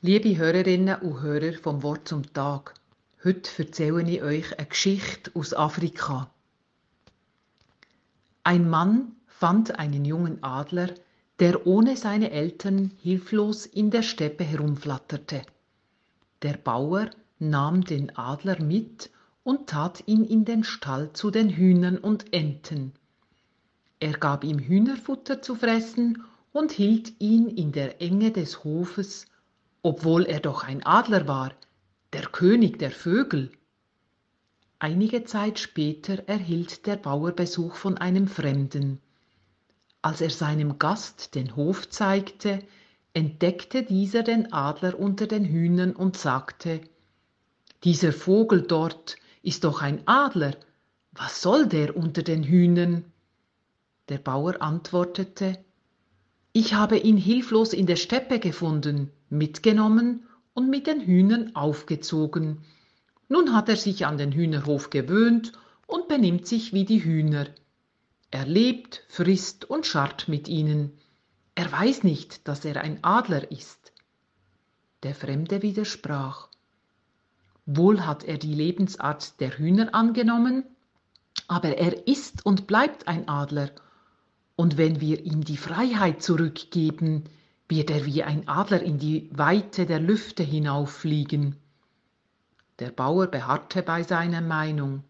Liebe Hörerinnen und Hörer vom Wort zum Tag, heute erzähle ich euch eine Geschichte aus Afrika. Ein Mann fand einen jungen Adler, der ohne seine Eltern hilflos in der Steppe herumflatterte. Der Bauer nahm den Adler mit und tat ihn in den Stall zu den Hühnern und Enten. Er gab ihm Hühnerfutter zu fressen und hielt ihn in der Enge des Hofes obwohl er doch ein Adler war, der König der Vögel. Einige Zeit später erhielt der Bauer Besuch von einem Fremden. Als er seinem Gast den Hof zeigte, entdeckte dieser den Adler unter den Hühnern und sagte Dieser Vogel dort ist doch ein Adler, was soll der unter den Hühnern? Der Bauer antwortete Ich habe ihn hilflos in der Steppe gefunden, mitgenommen und mit den Hühnern aufgezogen. Nun hat er sich an den Hühnerhof gewöhnt und benimmt sich wie die Hühner. Er lebt, frisst und scharrt mit ihnen. Er weiß nicht, dass er ein Adler ist. Der Fremde widersprach. Wohl hat er die Lebensart der Hühner angenommen, aber er ist und bleibt ein Adler. Und wenn wir ihm die Freiheit zurückgeben, wird er wie ein Adler in die Weite der Lüfte hinauffliegen. Der Bauer beharrte bei seiner Meinung.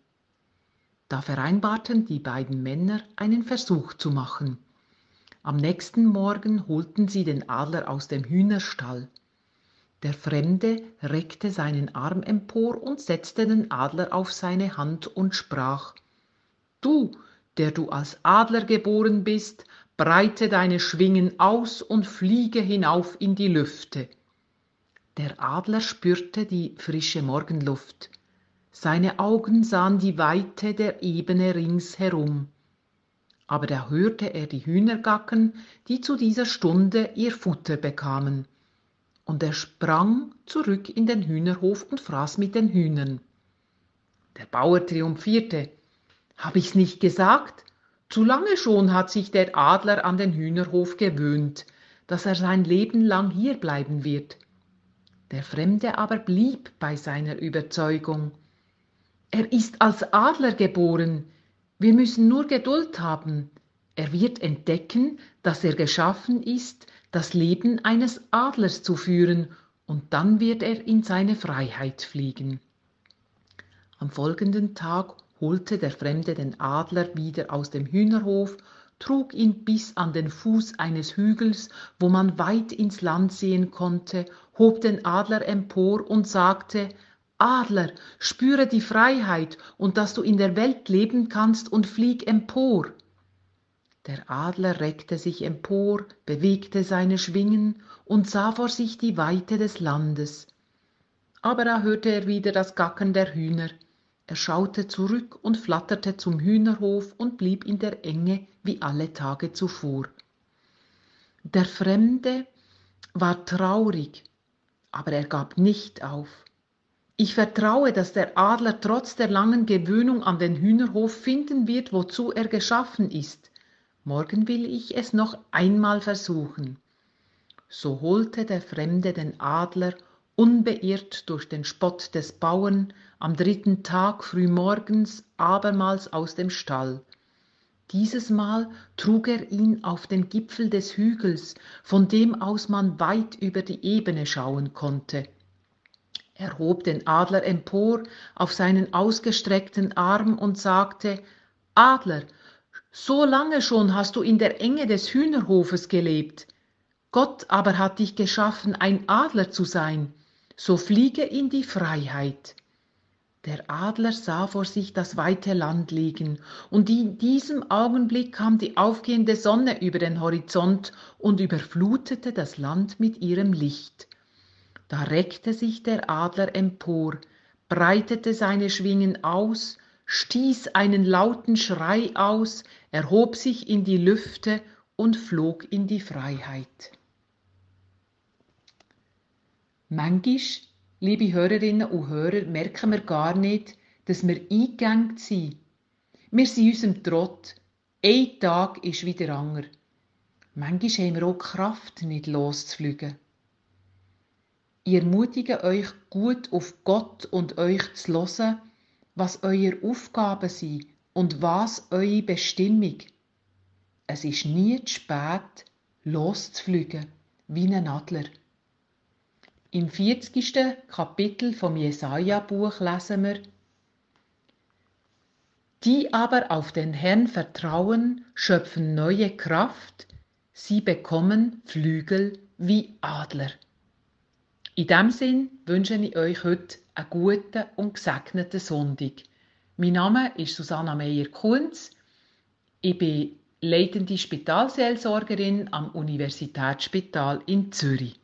Da vereinbarten die beiden Männer, einen Versuch zu machen. Am nächsten Morgen holten sie den Adler aus dem Hühnerstall. Der Fremde reckte seinen Arm empor und setzte den Adler auf seine Hand und sprach Du, der du als Adler geboren bist, breite deine Schwingen aus und fliege hinauf in die Lüfte. Der Adler spürte die frische Morgenluft. Seine Augen sahen die Weite der Ebene ringsherum. Aber da hörte er die Hühner gacken, die zu dieser Stunde ihr Futter bekamen. Und er sprang zurück in den Hühnerhof und fraß mit den Hühnern. Der Bauer triumphierte. Hab ich's nicht gesagt? Zu lange schon hat sich der Adler an den Hühnerhof gewöhnt, dass er sein Leben lang hier bleiben wird. Der Fremde aber blieb bei seiner Überzeugung. Er ist als Adler geboren, wir müssen nur Geduld haben. Er wird entdecken, dass er geschaffen ist, das Leben eines Adlers zu führen, und dann wird er in seine Freiheit fliegen. Am folgenden Tag holte der Fremde den Adler wieder aus dem Hühnerhof, trug ihn bis an den Fuß eines Hügels, wo man weit ins Land sehen konnte, hob den Adler empor und sagte Adler, spüre die Freiheit und dass du in der Welt leben kannst und flieg empor. Der Adler reckte sich empor, bewegte seine Schwingen und sah vor sich die Weite des Landes. Aber da hörte er wieder das Gacken der Hühner. Er schaute zurück und flatterte zum Hühnerhof und blieb in der Enge wie alle Tage zuvor. Der Fremde war traurig, aber er gab nicht auf. Ich vertraue, dass der Adler trotz der langen Gewöhnung an den Hühnerhof finden wird, wozu er geschaffen ist. Morgen will ich es noch einmal versuchen. So holte der Fremde den Adler unbeirrt durch den Spott des Bauern, am dritten Tag frühmorgens abermals aus dem Stall. Dieses Mal trug er ihn auf den Gipfel des Hügels, von dem aus man weit über die Ebene schauen konnte. Er hob den Adler empor auf seinen ausgestreckten Arm und sagte Adler, so lange schon hast du in der Enge des Hühnerhofes gelebt. Gott aber hat dich geschaffen, ein Adler zu sein so fliege in die Freiheit. Der Adler sah vor sich das weite Land liegen, und in diesem Augenblick kam die aufgehende Sonne über den Horizont und überflutete das Land mit ihrem Licht. Da reckte sich der Adler empor, breitete seine Schwingen aus, stieß einen lauten Schrei aus, erhob sich in die Lüfte und flog in die Freiheit. Manchmal, liebe Hörerinnen und Hörer, merken wir gar nicht, dass wir eingegangen sind. Wir sind unserem Trott. Ein Tag ist wie der andere. Manchmal haben wir auch Kraft, nicht loszufliegen. Ich ermutige euch, gut auf Gott und euch zu hören, was eure Aufgaben sind und was eure Bestimmung. Es ist nie zu spät, loszufliegen, wie ein Adler. Im 40. Kapitel vom Jesaja-Buch lesen wir, die aber auf den Herrn vertrauen, schöpfen neue Kraft, sie bekommen Flügel wie Adler. In diesem Sinn wünsche ich euch heute einen guten und gesegneten Sonntag. Mein Name ist Susanna Meyer-Kunz. Ich bin leitende Spitalseelsorgerin am Universitätsspital in Zürich.